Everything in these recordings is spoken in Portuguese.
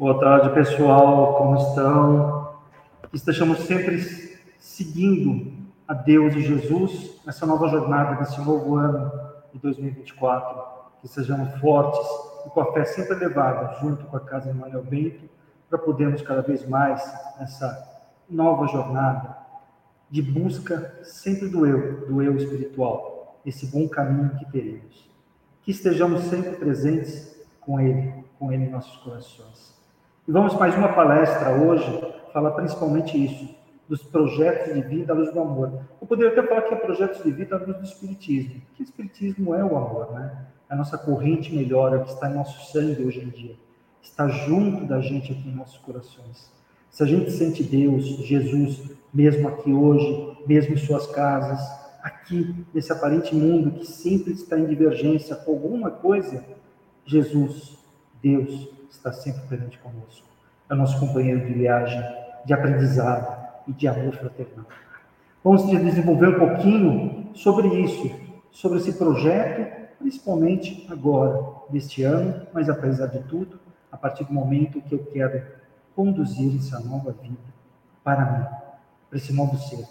Boa tarde, pessoal. Como estão? Estejamos sempre seguindo a Deus e Jesus nessa nova jornada, nesse novo ano de 2024. Que sejamos fortes e com a fé sempre elevada, junto com a Casa Emmanuel Bento, para podermos cada vez mais nessa nova jornada de busca sempre do eu, do eu espiritual, esse bom caminho que teremos. Que estejamos sempre presentes com Ele, com Ele em nossos corações. E vamos mais uma palestra hoje, falar principalmente isso, dos projetos de vida à luz do amor. Eu poderia até falar que é projetos de vida à luz do Espiritismo, que o Espiritismo é o amor, né? É a nossa corrente melhor, é que está em nosso sangue hoje em dia. Está junto da gente aqui em nossos corações. Se a gente sente Deus, Jesus, mesmo aqui hoje, mesmo em suas casas, aqui nesse aparente mundo que sempre está em divergência com alguma coisa, Jesus, Deus, está sempre presente conosco. É o nosso companheiro de viagem, de aprendizado e de amor fraternal. Vamos desenvolver um pouquinho sobre isso, sobre esse projeto, principalmente agora, deste ano, mas apesar de tudo, a partir do momento que eu quero conduzir essa nova vida para mim, para esse novo ser.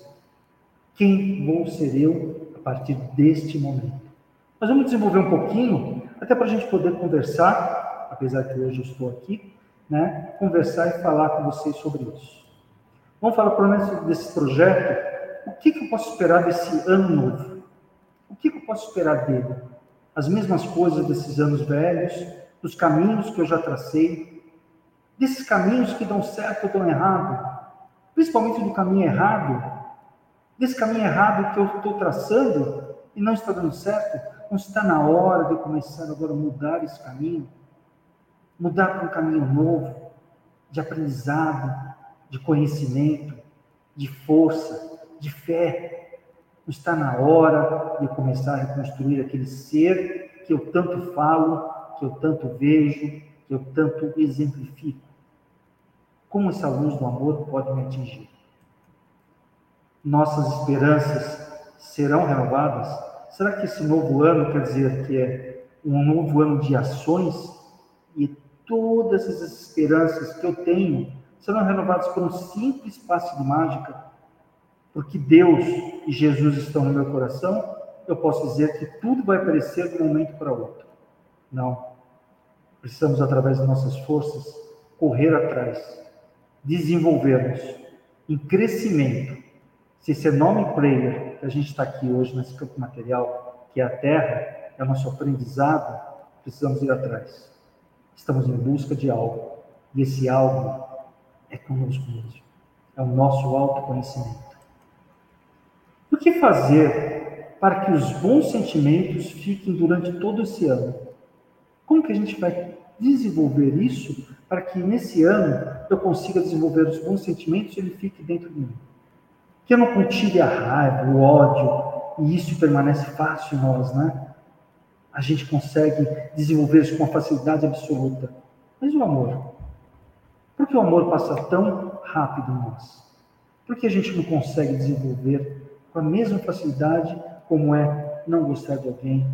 Quem vou ser eu a partir deste momento? Nós vamos desenvolver um pouquinho, até para a gente poder conversar apesar que hoje eu estou aqui, né, conversar e falar com vocês sobre isso. Vamos falar pelo menos desse projeto. O que, que eu posso esperar desse ano novo? O que, que eu posso esperar dele? As mesmas coisas desses anos velhos, dos caminhos que eu já tracei, desses caminhos que dão certo ou dão errado, principalmente do caminho errado, desse caminho errado que eu estou traçando e não está dando certo, não está na hora de começar agora a mudar esse caminho mudar para um caminho novo, de aprendizado, de conhecimento, de força, de fé. Está na hora de começar a reconstruir aquele ser que eu tanto falo, que eu tanto vejo, que eu tanto exemplifico. Como essa luz do amor pode me atingir? Nossas esperanças serão renovadas? Será que esse novo ano quer dizer que é um novo ano de ações todas essas esperanças que eu tenho serão renovadas por um simples passe de mágica, porque Deus e Jesus estão no meu coração, eu posso dizer que tudo vai aparecer de um momento para outro. Não. Precisamos, através das nossas forças, correr atrás, desenvolvermos em crescimento. Se esse nome prayer que a gente está aqui hoje nesse campo material, que é a Terra, é o nosso aprendizado, precisamos ir atrás. Estamos em busca de algo. E esse algo é conosco mesmo. É o nosso autoconhecimento. O que fazer para que os bons sentimentos fiquem durante todo esse ano? Como que a gente vai desenvolver isso para que nesse ano eu consiga desenvolver os bons sentimentos e ele fique dentro de mim? Que eu não cultive a raiva, o ódio, e isso permanece fácil em nós, né? A gente consegue desenvolver isso com facilidade absoluta. Mas o amor? Por que o amor passa tão rápido em nós? Por que a gente não consegue desenvolver com a mesma facilidade como é não gostar de alguém,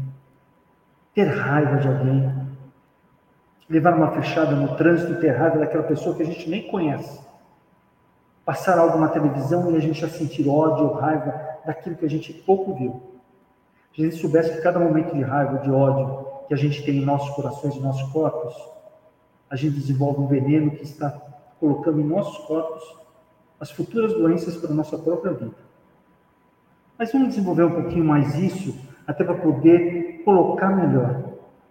ter raiva de alguém, levar uma fechada no trânsito e ter raiva daquela pessoa que a gente nem conhece? Passar algo na televisão e a gente já sentir ódio ou raiva daquilo que a gente pouco viu se gente soubesse que cada momento de raiva, de ódio que a gente tem em nossos corações, em nossos corpos, a gente desenvolve um veneno que está colocando em nossos corpos as futuras doenças para a nossa própria vida. Mas vamos desenvolver um pouquinho mais isso, até para poder colocar melhor.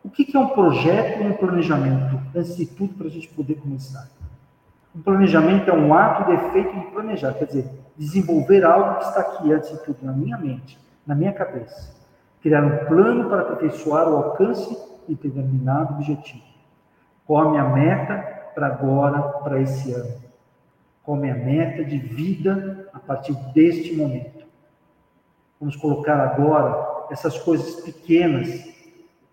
O que é um projeto e um planejamento? Antes de tudo, para a gente poder começar. Um planejamento é um ato de efeito de planejar, quer dizer, desenvolver algo que está aqui, antes de tudo, na minha mente, na minha cabeça criar um plano para aperfeiçoar o alcance de determinado objetivo. Qual a minha meta para agora, para esse ano? Qual a minha meta de vida a partir deste momento? Vamos colocar agora essas coisas pequenas,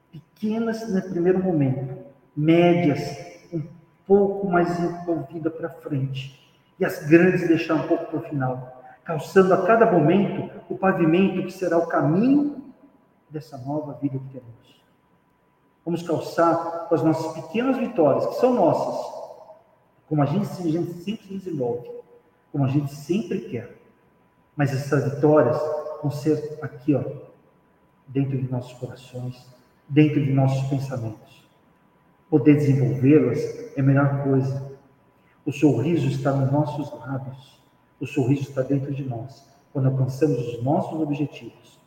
pequenas no primeiro momento, médias, um pouco mais envolvida para frente, e as grandes deixar um pouco para o final, calçando a cada momento o pavimento que será o caminho dessa nova vida que temos. Vamos calçar com as nossas pequenas vitórias, que são nossas, como a gente, a gente sempre desenvolve, como a gente sempre quer. Mas essas vitórias vão ser aqui, ó, dentro de nossos corações, dentro de nossos pensamentos. Poder desenvolvê-las é a melhor coisa. O sorriso está nos nossos lábios. O sorriso está dentro de nós. Quando alcançamos os nossos objetivos.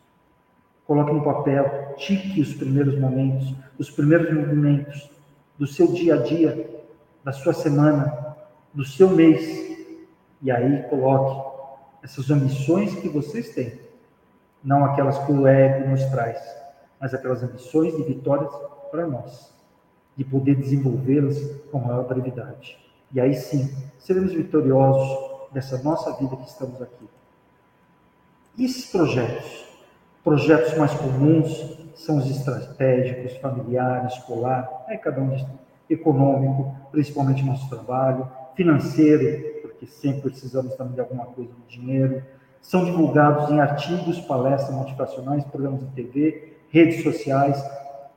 Coloque no papel, tique os primeiros momentos, os primeiros movimentos do seu dia a dia, da sua semana, do seu mês. E aí coloque essas ambições que vocês têm, não aquelas que o ego nos traz, mas aquelas ambições de vitórias para nós, de poder desenvolvê-las com maior brevidade. E aí sim, seremos vitoriosos dessa nossa vida que estamos aqui. E esses projetos? Projetos mais comuns são os estratégicos, familiares, escolar, é cada um econômico, principalmente nosso trabalho, financeiro, porque sempre precisamos também de alguma coisa de dinheiro. São divulgados em artigos, palestras motivacionais, programas de TV, redes sociais.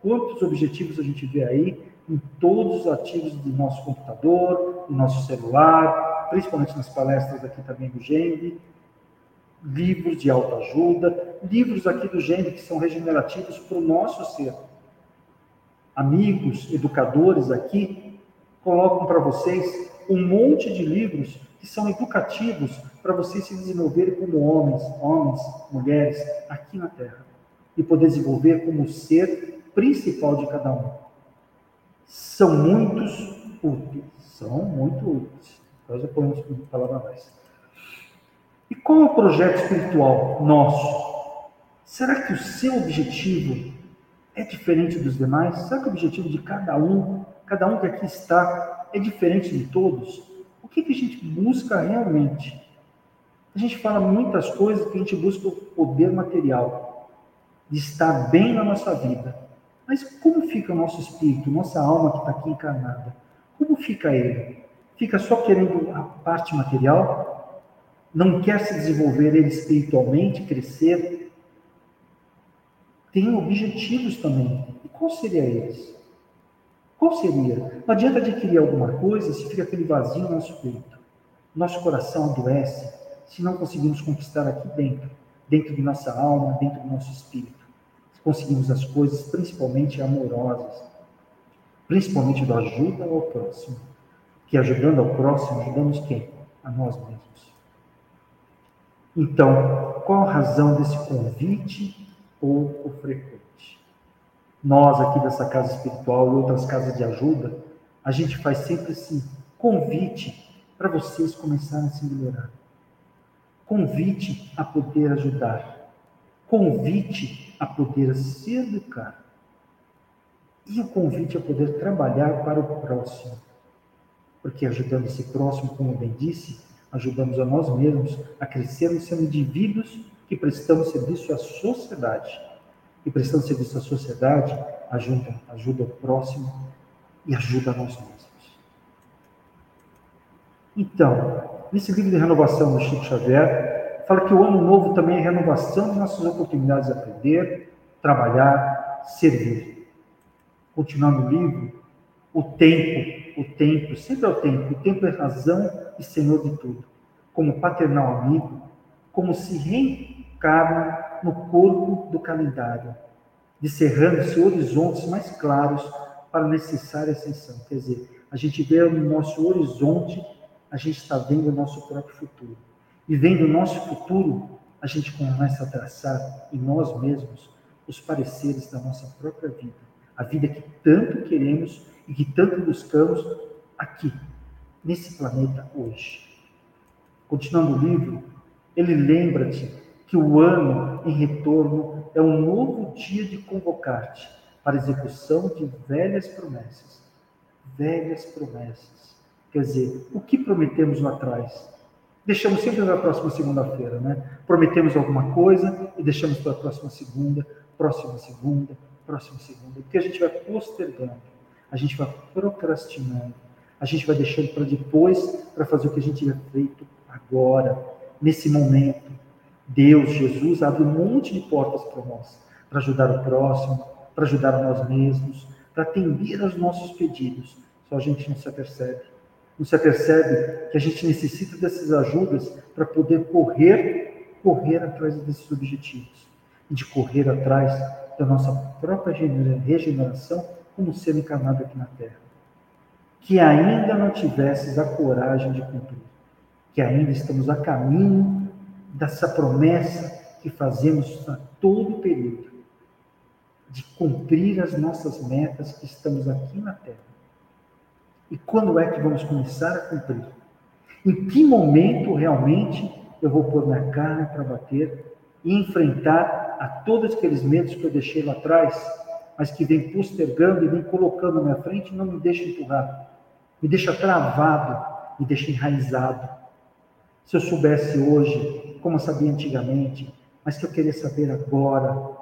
Quantos objetivos a gente vê aí em todos os artigos do nosso computador, do nosso celular, principalmente nas palestras aqui também do GEND, livros de autoajuda, livros aqui do GEND que são regenerativos para o nosso ser. Amigos, educadores aqui, colocam para vocês um monte de livros que são educativos para vocês se desenvolverem como homens, homens, mulheres, aqui na Terra. E poder desenvolver como ser principal de cada um. São muitos úteis. São muito úteis. Nós já podemos falar mais. E qual é o projeto espiritual nosso? Será que o seu objetivo é diferente dos demais? Será que o objetivo de cada um, cada um que aqui está, é diferente de todos? O que, que a gente busca realmente? A gente fala muitas coisas que a gente busca o poder material, de estar bem na nossa vida. Mas como fica o nosso espírito, nossa alma que está aqui encarnada? Como fica ele? Fica só querendo a parte material? Não quer se desenvolver ele espiritualmente, crescer? Tem objetivos também. E qual seria eles? Qual seria? Não adianta adquirir alguma coisa se fica aquele vazio no nosso peito. Nosso coração adoece se não conseguimos conquistar aqui dentro, dentro de nossa alma, dentro do nosso espírito. Se conseguimos as coisas principalmente amorosas, principalmente da ajuda ao próximo. Que ajudando ao próximo, ajudamos quem? A nós mesmos. Então, qual a razão desse convite pouco frequente? nós aqui dessa casa espiritual e outras casas de ajuda, a gente faz sempre esse convite para vocês começarem a se melhorar. Convite a poder ajudar. Convite a poder se educar. E o convite a poder trabalhar para o próximo. Porque ajudando esse próximo, como bem disse, ajudamos a nós mesmos a crescermos sendo indivíduos que prestamos serviço à sociedade e prestando serviço à sociedade, ajuda, ajuda o próximo e ajuda a nós mesmos. Então, nesse livro de renovação do Chico Xavier, fala que o ano novo também é renovação de nossas oportunidades de aprender, trabalhar, servir. Continuando o livro, o tempo, o tempo, sempre é o tempo, o tempo é razão e senhor de tudo. Como paternal amigo, como se reencarna no corpo do calendário, descerrando-se horizontes mais claros para a necessária ascensão. Quer dizer, a gente vê no nosso horizonte, a gente está vendo o nosso próprio futuro. E vendo o nosso futuro, a gente começa a traçar em nós mesmos os pareceres da nossa própria vida. A vida que tanto queremos e que tanto buscamos aqui, nesse planeta hoje. Continuando o livro, ele lembra-te que o ano em retorno é um novo dia de convocar-te para execução de velhas promessas. Velhas promessas. Quer dizer, o que prometemos lá atrás? Deixamos sempre para a próxima segunda-feira, né? Prometemos alguma coisa e deixamos para a próxima segunda, próxima segunda, próxima segunda. Porque a gente vai postergando, a gente vai procrastinando, a gente vai deixando para depois para fazer o que a gente tiver feito agora, nesse momento Deus, Jesus, abre um monte de portas para nós, para ajudar o próximo, para ajudar nós mesmos, para atender aos nossos pedidos. Só a gente não se apercebe. Você percebe que a gente necessita dessas ajudas para poder correr, correr atrás desses objetivos e de correr atrás da nossa própria regeneração como ser encarnado aqui na Terra. Que ainda não tivesses a coragem de cumprir, que ainda estamos a caminho dessa promessa que fazemos a todo período, de cumprir as nossas metas que estamos aqui na Terra. E quando é que vamos começar a cumprir? Em que momento realmente eu vou pôr minha cara para bater e enfrentar a todos aqueles medos que eu deixei lá atrás, mas que vem postergando e vem colocando na minha frente não me deixa empurrar, me deixa travado, me deixa enraizado. Se eu soubesse hoje, como eu sabia antigamente, mas que eu queria saber agora,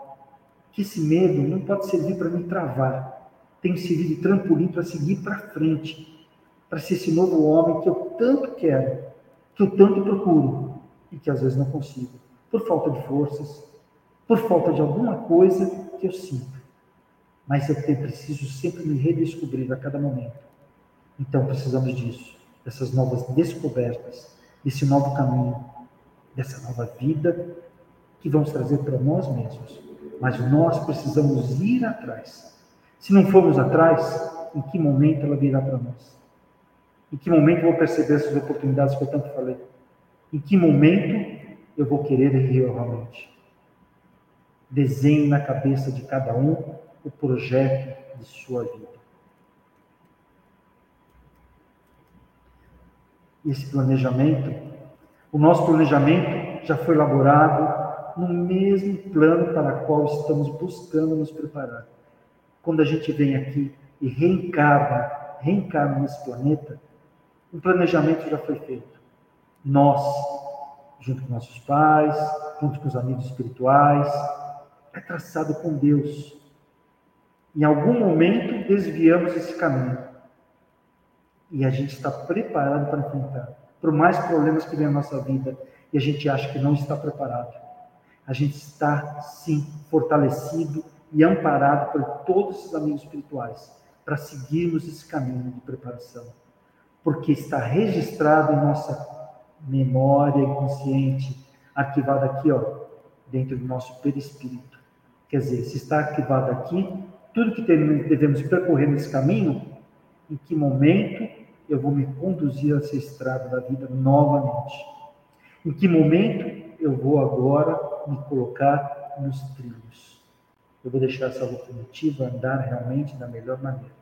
que esse medo não pode servir para me travar, tem que servir de trampolim para seguir para frente, para ser esse novo homem que eu tanto quero, que eu tanto procuro e que às vezes não consigo, por falta de forças, por falta de alguma coisa que eu sinto. Mas eu preciso sempre me redescobrir a cada momento. Então precisamos disso, dessas novas descobertas, desse novo caminho, dessa nova vida que vamos trazer para nós mesmos. Mas nós precisamos ir atrás. Se não formos atrás, em que momento ela virá para nós? Em que momento eu vou perceber essas oportunidades que eu tanto falei? Em que momento eu vou querer realmente? Desenhe na cabeça de cada um o projeto de sua vida. Esse planejamento, o nosso planejamento já foi elaborado no mesmo plano para o qual estamos buscando nos preparar. Quando a gente vem aqui e reencarna, reencarna nesse planeta, o planejamento já foi feito. Nós, junto com nossos pais, junto com os amigos espirituais, é traçado com Deus. Em algum momento desviamos esse caminho. E a gente está preparado para enfrentar. Por mais problemas que vem na nossa vida e a gente acha que não está preparado. A gente está, sim, fortalecido e amparado por todos esses amigos espirituais para seguirmos esse caminho de preparação. Porque está registrado em nossa memória inconsciente, arquivado aqui, ó, dentro do nosso perispírito Quer dizer, se está arquivado aqui, tudo que devemos percorrer nesse caminho, em que momento eu vou me conduzir a essa estrada da vida novamente? Em que momento eu vou agora me colocar nos trilhos? Eu vou deixar essa locomotiva andar realmente da melhor maneira.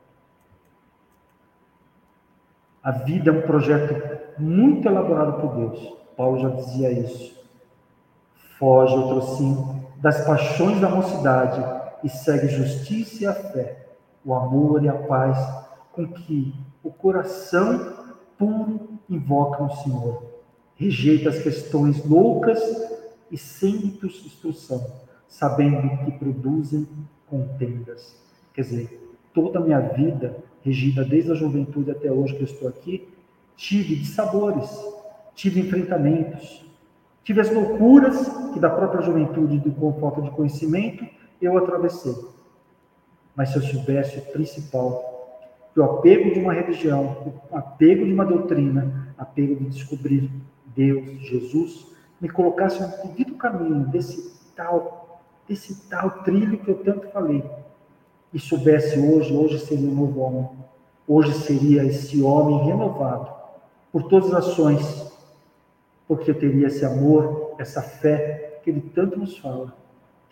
A vida é um projeto muito elaborado por Deus. Paulo já dizia isso. Foge outro sim das paixões da mocidade e segue justiça e a fé, o amor e a paz com que o coração puro invoca o Senhor. Rejeita as questões loucas e sem instrução, sabendo que produzem contendas. Quer dizer, toda a minha vida, regida desde a juventude até hoje que eu estou aqui, tive de sabores, tive enfrentamentos, Tive as loucuras que da própria juventude e com falta de conhecimento eu atravessei. Mas se eu soubesse o principal, que o apego de uma religião, o apego de uma doutrina, apego de descobrir Deus, Jesus, me colocasse no devido caminho desse tal, desse tal trilho que eu tanto falei, e soubesse hoje, hoje seria um novo homem, hoje seria esse homem renovado por todas as ações porque eu teria esse amor, essa fé que ele tanto nos fala.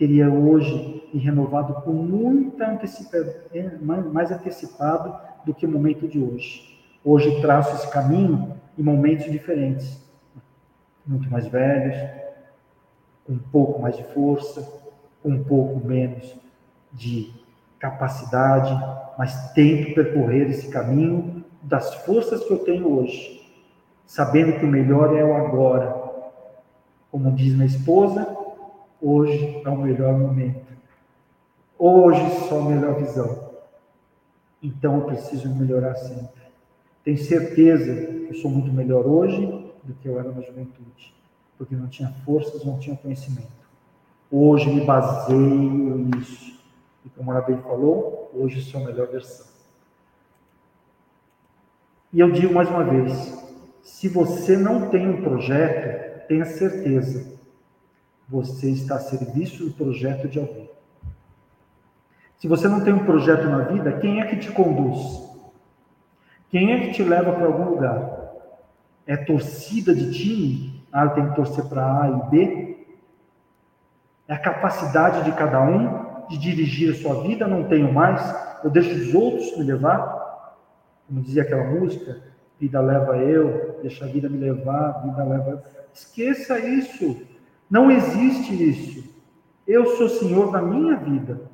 Teria hoje me renovado com muita antecipação, é, mais antecipado do que o momento de hoje. Hoje traço esse caminho em momentos diferentes, muito mais velhos, com um pouco mais de força, com um pouco menos de capacidade, mas tento percorrer esse caminho das forças que eu tenho hoje sabendo que o melhor é o agora. Como diz minha esposa, hoje é o melhor momento. Hoje só a melhor visão. Então eu preciso melhorar sempre. Tenho certeza que eu sou muito melhor hoje do que eu era na juventude, porque não tinha forças, não tinha conhecimento. Hoje me baseio nisso. E como a bem falou, hoje sou a melhor versão. E eu digo mais uma vez: se você não tem um projeto, tenha certeza, você está a serviço do projeto de alguém. Se você não tem um projeto na vida, quem é que te conduz? Quem é que te leva para algum lugar? É torcida de time? Ah, eu tenho que torcer para A e B? É a capacidade de cada um de dirigir a sua vida? Não tenho mais? Eu deixo os outros me levar? Como dizia aquela música, vida leva eu, deixa a vida me levar, vida leva. Esqueça isso. Não existe isso. Eu sou senhor da minha vida.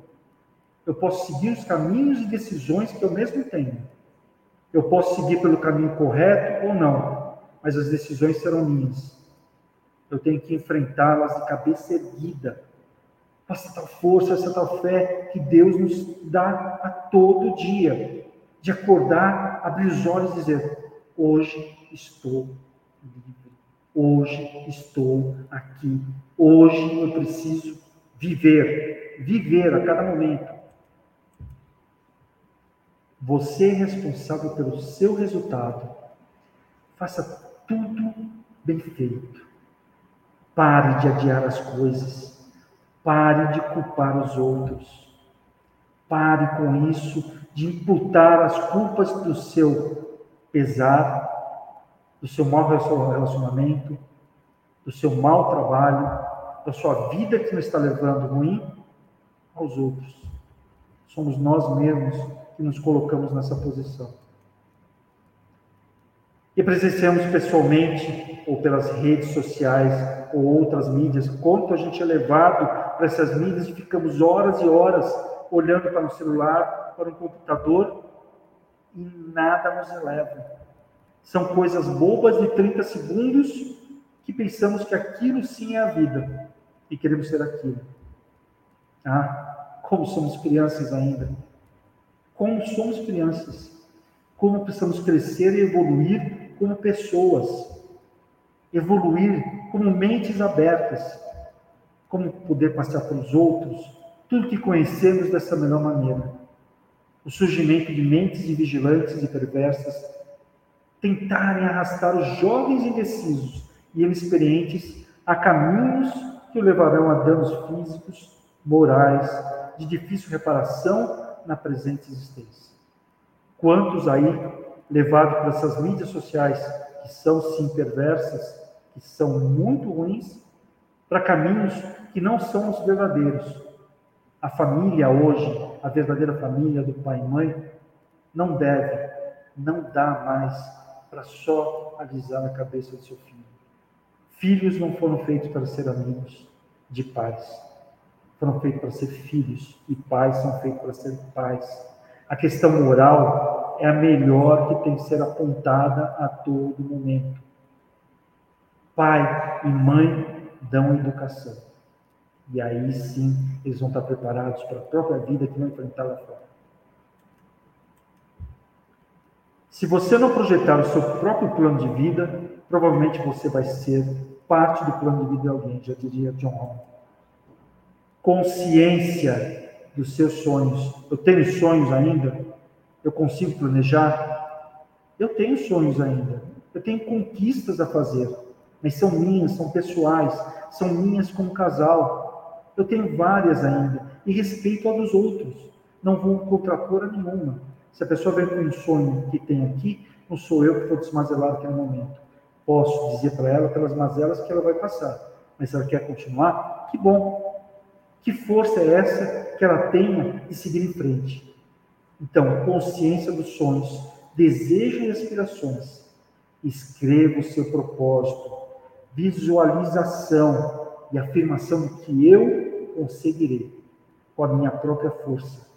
Eu posso seguir os caminhos e decisões que eu mesmo tenho. Eu posso seguir pelo caminho correto ou não, mas as decisões serão minhas. Eu tenho que enfrentá-las de cabeça erguida. Com essa tal força, essa tal fé que Deus nos dá a todo dia. De acordar, abrir os olhos e dizer: Hoje estou livre. Hoje estou aqui. Hoje eu preciso viver. Viver a cada momento. Você é responsável pelo seu resultado. Faça tudo bem feito. Pare de adiar as coisas. Pare de culpar os outros. Pare com isso de imputar as culpas do seu pesar do seu mau relacionamento, do seu mau trabalho, da sua vida que não está levando ruim aos outros. Somos nós mesmos que nos colocamos nessa posição. E presenciamos pessoalmente, ou pelas redes sociais, ou outras mídias, quanto a gente é levado para essas mídias e ficamos horas e horas olhando para o celular, para um computador, e nada nos eleva. São coisas bobas de 30 segundos que pensamos que aquilo sim é a vida e queremos ser aquilo. Ah, como somos crianças ainda. Como somos crianças. Como precisamos crescer e evoluir como pessoas. Evoluir como mentes abertas. Como poder passar para os outros tudo que conhecemos dessa melhor maneira o surgimento de mentes vigilantes e perversas tentarem arrastar os jovens indecisos e inexperientes a caminhos que o levarão a danos físicos, morais, de difícil reparação na presente existência. Quantos aí, levados por essas mídias sociais, que são sim perversas, que são muito ruins, para caminhos que não são os verdadeiros, a família hoje, a verdadeira família do pai e mãe, não deve, não dá mais para só alisar a cabeça do seu filho. Filhos não foram feitos para ser amigos de pais. Foram feitos para ser filhos e pais são feitos para ser pais. A questão moral é a melhor que tem que ser apontada a todo momento. Pai e mãe dão educação. E aí sim eles vão estar preparados para a própria vida que vão enfrentar lá fora. Se você não projetar o seu próprio plano de vida, provavelmente você vai ser parte do plano de vida de alguém, já diria John Hall. Consciência dos seus sonhos. Eu tenho sonhos ainda? Eu consigo planejar? Eu tenho sonhos ainda. Eu tenho conquistas a fazer, mas são minhas, são pessoais, são minhas como casal. Eu tenho várias ainda. E respeito a dos outros. Não vou contrapor a nenhuma. Se a pessoa vem com um sonho que tem aqui, não sou eu que vou desmazelar naquele momento. Posso dizer para ela pelas mazelas que ela vai passar. Mas se ela quer continuar, que bom. Que força é essa que ela tenha de seguir em frente? Então, consciência dos sonhos, desejo e aspirações. Escreva o seu propósito, visualização e afirmação de que eu conseguirei com a minha própria força.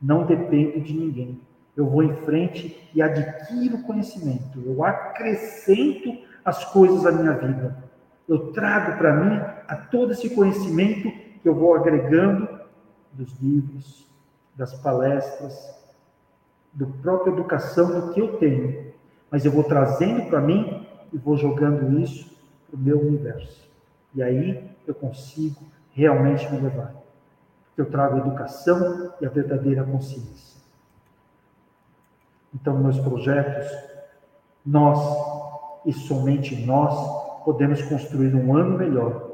Não dependo de ninguém. Eu vou em frente e adquiro conhecimento. Eu acrescento as coisas à minha vida. Eu trago para mim a todo esse conhecimento que eu vou agregando dos livros, das palestras, do própria educação do que eu tenho. Mas eu vou trazendo para mim e vou jogando isso para o meu universo. E aí eu consigo realmente me levar. Eu trago a educação e a verdadeira consciência. Então, meus projetos, Nós, e somente nós, podemos construir um ano melhor.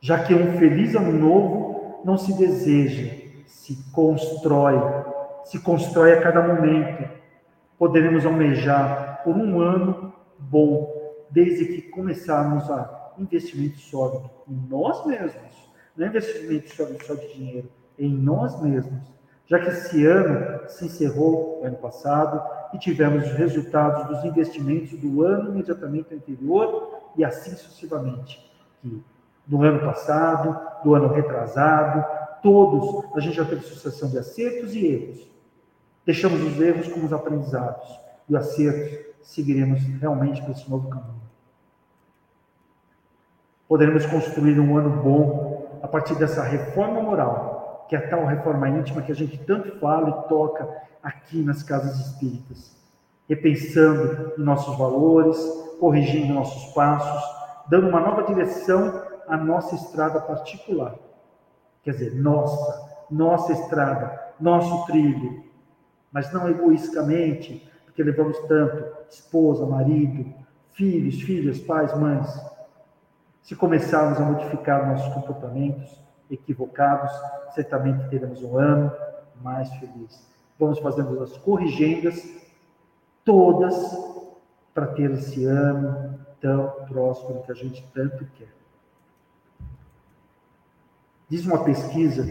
Já que um feliz ano novo não se deseja, se constrói, se constrói a cada momento. Poderemos almejar por um ano bom, desde que começarmos a investimento sólido em nós mesmos, não é investimento sólido só de dinheiro, em nós mesmos já que esse ano se encerrou ano passado e tivemos os resultados dos investimentos do ano imediatamente anterior e assim sucessivamente. Que do ano passado, do ano retrasado, todos a gente já teve sucessão de acertos e erros. Deixamos os erros como os aprendizados e o acerto seguiremos realmente por esse novo caminho. Poderemos construir um ano bom a partir dessa reforma moral que é a tal reforma íntima que a gente tanto fala e toca aqui nas casas espíritas, repensando em nossos valores, corrigindo nossos passos, dando uma nova direção à nossa estrada particular. Quer dizer, nossa, nossa estrada, nosso trilho, mas não egoisticamente, porque levamos tanto esposa, marido, filhos, filhas, pais, mães. Se começarmos a modificar nossos comportamentos, equivocados, certamente teremos um ano mais feliz. Vamos fazendo as corrigendas, todas, para ter esse ano tão próspero que a gente tanto quer. Diz uma pesquisa,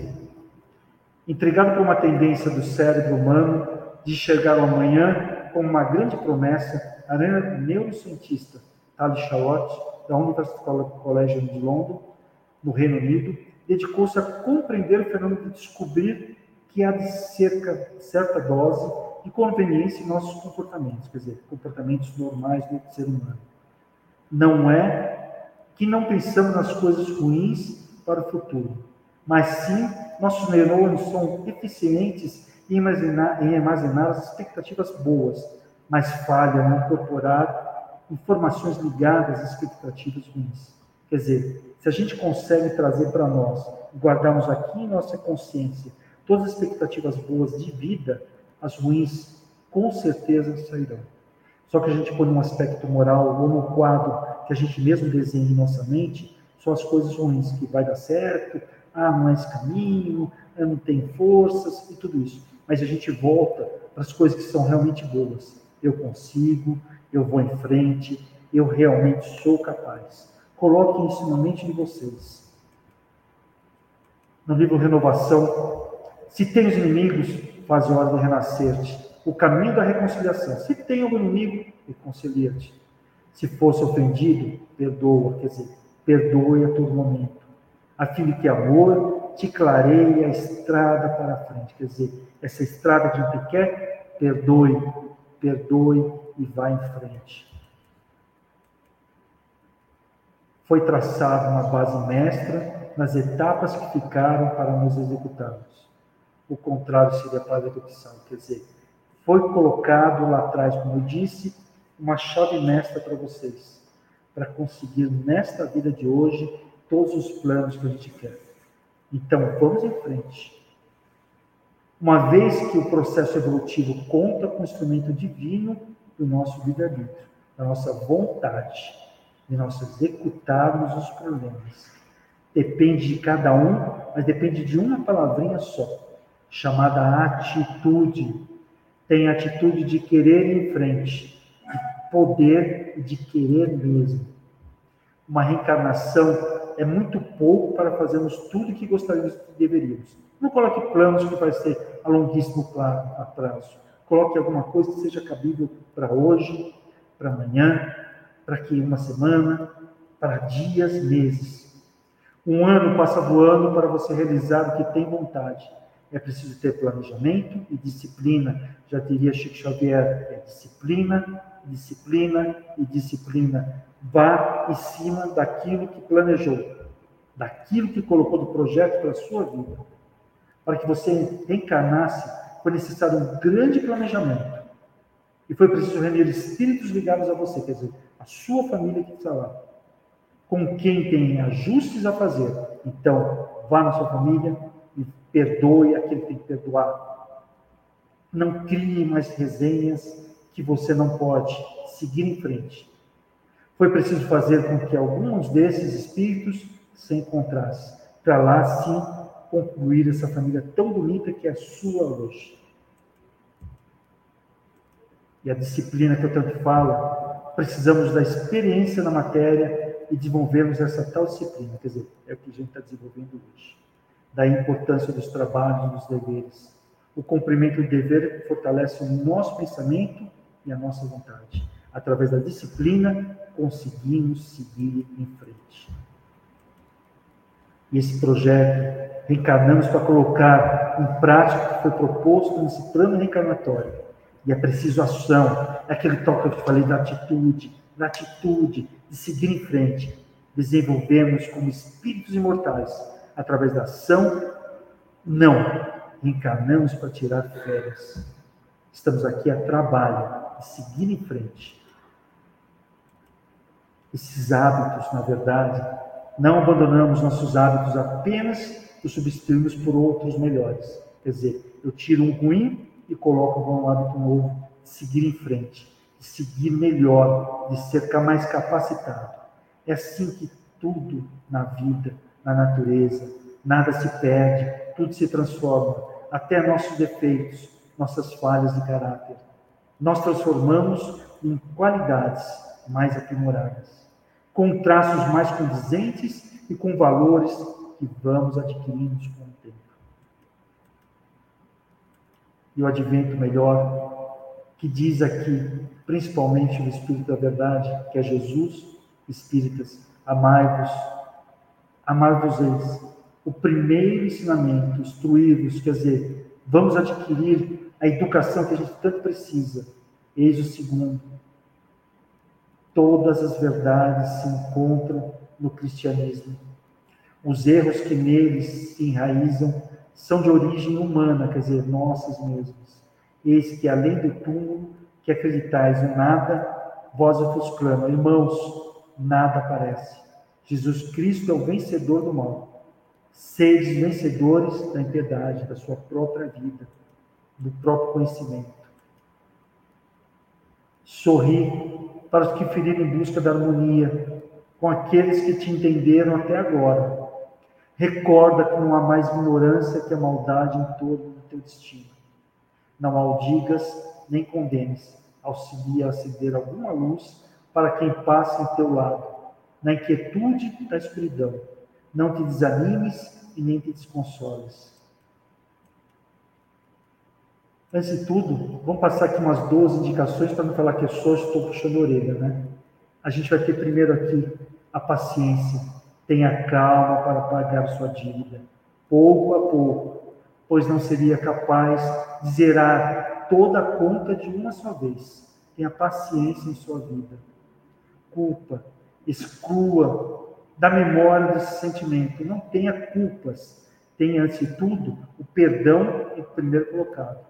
entregada por uma tendência do cérebro humano de enxergar o amanhã como uma grande promessa, a neurocientista Tali Charlotte, da University College de Londres, no Reino Unido, dedicou-se a compreender o fenômeno de descobrir que há de cerca, certa dose de conveniência em nossos comportamentos, quer dizer, comportamentos normais do ser humano. Não é que não pensamos nas coisas ruins para o futuro, mas sim nossos neurônios são eficientes em armazenar, em armazenar as expectativas boas, mas falham em incorporar informações ligadas às expectativas ruins. Quer dizer, se a gente consegue trazer para nós, guardarmos aqui em nossa consciência todas as expectativas boas de vida, as ruins com certeza sairão. Só que a gente põe um aspecto moral ou no quadro que a gente mesmo desenha em nossa mente, são as coisas ruins, que vai dar certo, ah, não é esse caminho, ah, não tem forças e tudo isso. Mas a gente volta para as coisas que são realmente boas. Eu consigo, eu vou em frente, eu realmente sou capaz. Coloquem isso na mente de vocês. No livro Renovação, se tens inimigos, faz hora de renascer-te. O caminho da reconciliação. Se tem algum inimigo, reconcilia-te. Se fosse ofendido, perdoa, quer dizer, perdoe a todo momento. A fim de que amor te clareie a estrada para a frente. Quer dizer, essa estrada que gente quer, perdoe, perdoe e vá em frente. Foi traçada uma base mestra nas etapas que ficaram para nos executarmos. O contrário seria a execução, quer dizer, foi colocado lá atrás, como eu disse, uma chave mestra para vocês, para conseguir nesta vida de hoje todos os planos que a gente quer. Então, vamos em frente. Uma vez que o processo evolutivo conta com o instrumento divino do nosso livre-arbítrio, da nossa vontade, de nós executarmos os problemas. Depende de cada um, mas depende de uma palavrinha só, chamada atitude. Tem a atitude de querer ir em frente, de poder de querer mesmo. Uma reencarnação é muito pouco para fazermos tudo o que gostaríamos que deveríamos. Não coloque planos que vai ser a longuíssimo prazo. Coloque alguma coisa que seja cabível para hoje, para amanhã, para que uma semana, para dias, meses. Um ano passa voando para você realizar o que tem vontade. É preciso ter planejamento e disciplina. Já diria Chico Xavier, é disciplina, disciplina e disciplina. Vá em cima daquilo que planejou, daquilo que colocou do projeto para a sua vida. Para que você encarnasse, foi necessário um grande planejamento. E foi preciso reunir espíritos ligados a você, quer dizer, a sua família que está lá, com quem tem ajustes a fazer. Então, vá na sua família e perdoe aquele que tem que perdoar. Não crie mais resenhas que você não pode seguir em frente. Foi preciso fazer com que alguns desses espíritos se encontrassem, para lá sim concluir essa família tão bonita que é a sua hoje. E a disciplina que eu tanto falo, precisamos da experiência na matéria e desenvolvermos essa tal disciplina, quer dizer, é o que a gente está desenvolvendo hoje. Da importância dos trabalhos e dos deveres. O cumprimento do dever fortalece o nosso pensamento e a nossa vontade. Através da disciplina, conseguimos seguir em frente. E esse projeto, reencarnamos para colocar em prática o que foi proposto nesse plano reencarnatório. E é preciso ação, é aquele toque que eu falei da atitude, da atitude de seguir em frente. Desenvolvemos como espíritos imortais, através da ação, não reencarnamos para tirar férias. Estamos aqui a trabalho, a seguir em frente. Esses hábitos, na verdade, não abandonamos nossos hábitos apenas e substituímos por outros melhores. Quer dizer, eu tiro um ruim e coloco um hábito novo, de seguir em frente, de seguir melhor, de ser mais capacitado. É assim que tudo na vida, na natureza, nada se perde, tudo se transforma, até nossos defeitos, nossas falhas de caráter. Nós transformamos em qualidades mais aprimoradas, com traços mais condizentes e com valores que vamos adquirindo com o tempo. E o advento melhor, que diz aqui, principalmente o Espírito da Verdade, que é Jesus, Espíritas, amai-vos, amar-vos-eis, o primeiro ensinamento, instruí-vos, quer dizer, vamos adquirir a educação que a gente tanto precisa. Eis o segundo. Todas as verdades se encontram no cristianismo. Os erros que neles se enraizam são de origem humana, quer dizer, nossas mesmas. Eis que, além do túmulo, que acreditais em nada, vós vos clama, irmãos, nada parece. Jesus Cristo é o vencedor do mal Seres vencedores da impiedade, da sua própria vida, do próprio conhecimento. Sorri para os que feriram em busca da harmonia, com aqueles que te entenderam até agora. Recorda que não há mais ignorância que a maldade em torno do teu destino. Não maldigas nem condenes. Auxilia a acender alguma luz para quem passa em teu lado, na inquietude da escuridão não te desanimes e nem te desconsoles. Antes de tudo, vamos passar aqui umas 12 indicações para não falar que eu só estou puxando a orelha, né? A gente vai ter primeiro aqui a paciência. Tenha calma para pagar sua dívida, pouco a pouco, pois não seria capaz de zerar toda a conta de uma só vez. Tenha paciência em sua vida. Culpa, exclua da memória desse sentimento. Não tenha culpas. Tenha, antes de tudo, o perdão em primeiro colocado.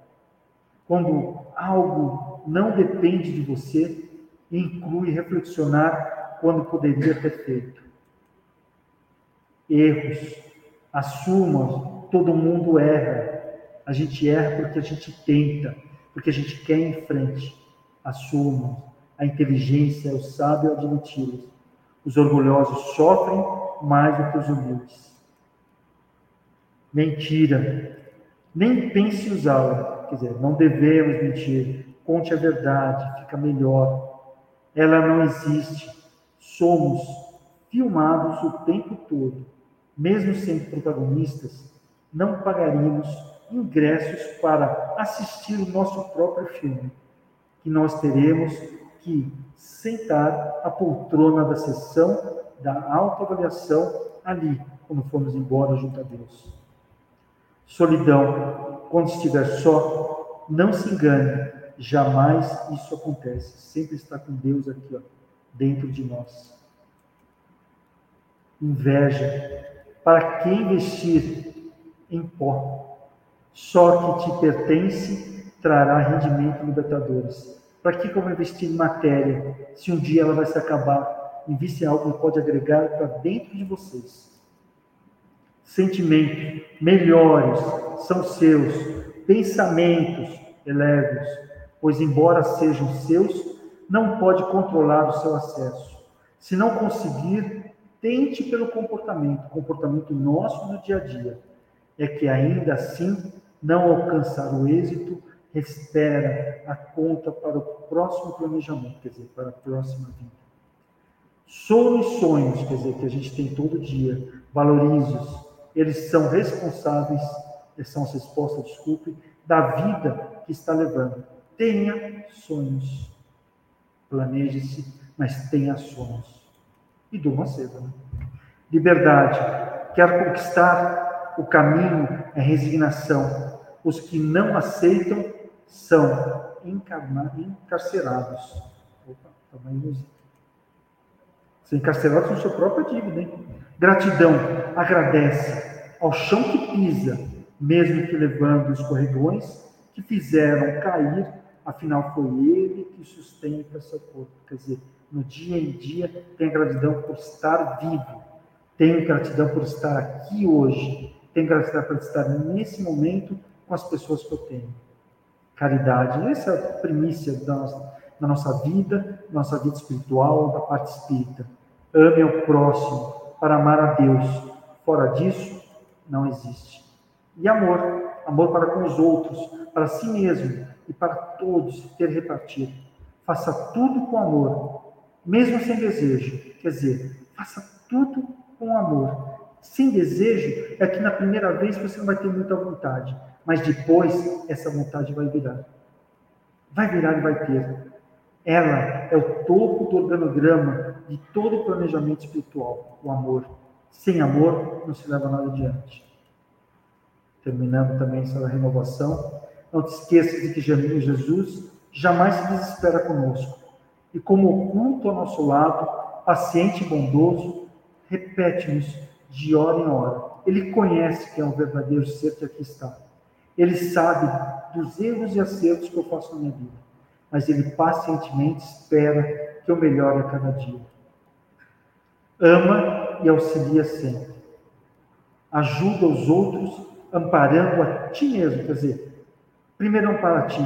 Quando algo não depende de você, inclui reflexionar quando poderia ter feito. Erros. Assuma, todo mundo erra. A gente erra porque a gente tenta, porque a gente quer em frente. Assuma. A inteligência é o sábio admiti-los os orgulhosos sofrem mais do que os humildes. Mentira. Nem pense usá-la. Quer dizer, não devemos mentir. Conte a verdade, fica melhor. Ela não existe. Somos filmados o tempo todo. Mesmo sendo protagonistas, não pagaríamos ingressos para assistir o nosso próprio filme, que nós teremos que sentar a poltrona da sessão da autoavaliação ali, quando formos embora junto a Deus. Solidão, quando estiver só, não se engane, jamais isso acontece. Sempre está com Deus aqui, ó, dentro de nós. Inveja, para que investir em pó? Só que te pertence trará rendimento libertadores. Para que eu vou investir em matéria se um dia ela vai se acabar? Invista em algo que pode agregar para dentro de vocês. Sentimentos melhores são seus, pensamentos elevados, pois, embora sejam seus, não pode controlar o seu acesso. Se não conseguir, tente pelo comportamento, comportamento nosso no dia a dia. É que ainda assim, não alcançar o êxito, espera a conta para o próximo planejamento, quer dizer, para a próxima vida. Sonhos, sonhos, quer dizer, que a gente tem todo dia, valorize-os, eles são responsáveis, são as respostas, desculpe, da vida que está levando. Tenha sonhos. Planeje-se, mas tenha sonhos. E durma cedo. Né? Liberdade. Quer conquistar o caminho é resignação. Os que não aceitam são encarcerados. Opa, tá mais São encarcerados no seu próprio dívida, hein? Gratidão, agradece ao chão que pisa, mesmo que levando escorregões que fizeram cair, afinal foi ele que sustenta seu corpo. Quer dizer, no dia em dia, tem gratidão por estar vivo, tem gratidão por estar aqui hoje, tem gratidão por estar nesse momento com as pessoas que eu tenho. Caridade, essa é a primícia da nossa, da nossa vida, nossa vida espiritual, da parte espírita. Ame ao próximo, para amar a Deus. Fora disso, não existe. E amor, amor para com os outros, para si mesmo e para todos ter repartido. Faça tudo com amor, mesmo sem desejo. Quer dizer, faça tudo com amor. Sem desejo é que na primeira vez você não vai ter muita vontade, mas depois essa vontade vai virar. Vai virar e vai ter. Ela é o topo do organograma de todo o planejamento espiritual, o amor. Sem amor, não se leva nada adiante. Terminando também essa renovação, não te esqueças de que Jesus jamais se desespera conosco. E como oculto ao nosso lado, paciente e bondoso, repete-nos de hora em hora. Ele conhece que é um verdadeiro ser que aqui está. Ele sabe dos erros e acertos que eu faço na minha vida mas ele pacientemente espera que eu melhore a cada dia. Ama e auxilia sempre. Ajuda os outros amparando a ti mesmo, quer dizer, primeiro ampara a ti,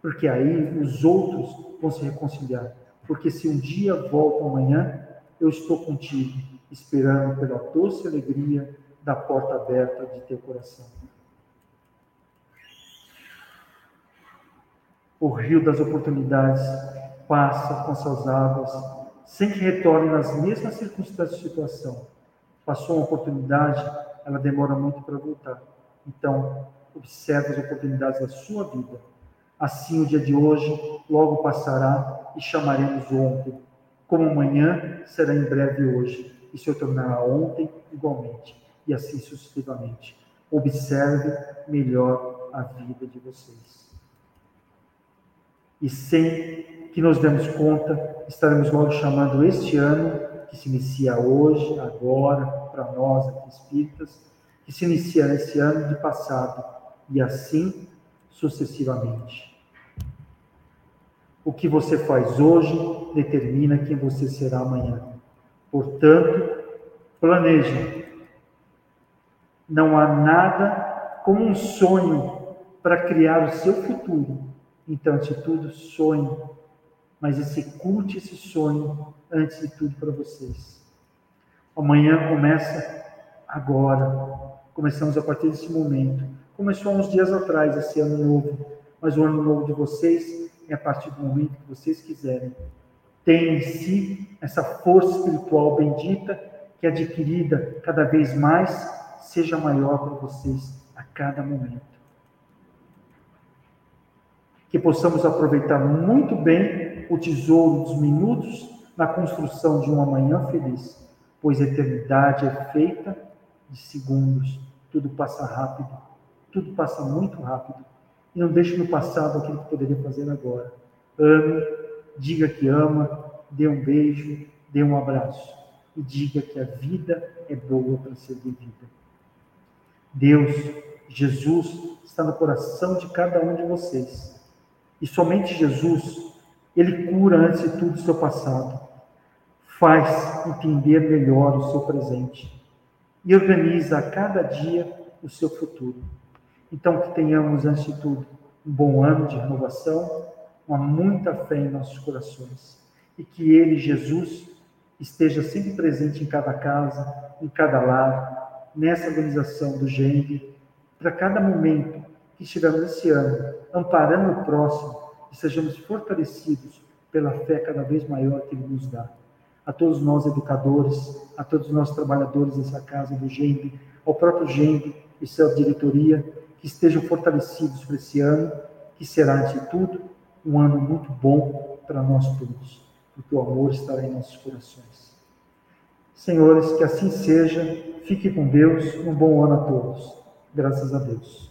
porque aí os outros vão se reconciliar. Porque se um dia volto amanhã, eu estou contigo, esperando pela doce alegria da porta aberta de teu coração. O rio das oportunidades passa com suas águas, sem que retorne nas mesmas circunstâncias de situação. Passou uma oportunidade, ela demora muito para voltar. Então, observe as oportunidades da sua vida. Assim, o dia de hoje logo passará e chamaremos ontem. Como amanhã será em breve hoje, e se tornará ontem igualmente, e assim sucessivamente. Observe melhor a vida de vocês e sem que nos demos conta, estaremos logo chamando este ano, que se inicia hoje, agora, para nós aqui espíritas, que se inicia nesse ano de passado, e assim sucessivamente. O que você faz hoje determina quem você será amanhã. Portanto, planeje. Não há nada como um sonho para criar o seu futuro então, antes de tudo, sonhe, mas execute esse sonho antes de tudo para vocês. Amanhã começa agora. Começamos a partir desse momento. Começou há uns dias atrás, esse ano novo, mas o ano novo de vocês é a partir do momento que vocês quiserem. Tem em si essa força espiritual bendita que é adquirida cada vez mais seja maior para vocês a cada momento que possamos aproveitar muito bem o tesouro dos minutos na construção de uma manhã feliz, pois a eternidade é feita de segundos, tudo passa rápido, tudo passa muito rápido. E não deixe no passado aquilo que poderia fazer agora. Ame, diga que ama, dê um beijo, dê um abraço e diga que a vida é boa para ser vivida. Deus, Jesus, está no coração de cada um de vocês e somente Jesus, ele cura antes de tudo o seu passado, faz entender melhor o seu presente e organiza a cada dia o seu futuro. Então, que tenhamos, antes de tudo, um bom ano de renovação, uma muita fé em nossos corações. E que Ele, Jesus, esteja sempre presente em cada casa, em cada lar, nessa organização do GENG, para cada momento que estivermos esse ano, amparando o próximo e sejamos fortalecidos pela fé cada vez maior que Ele nos dá. A todos nós, educadores, a todos nós, trabalhadores dessa casa do GENG, ao próprio GENG e sua diretoria, que estejam fortalecidos para esse ano, que será, antes de tudo, um ano muito bom para nós todos, porque o amor estará em nossos corações. Senhores, que assim seja, fique com Deus, um bom ano a todos. Graças a Deus.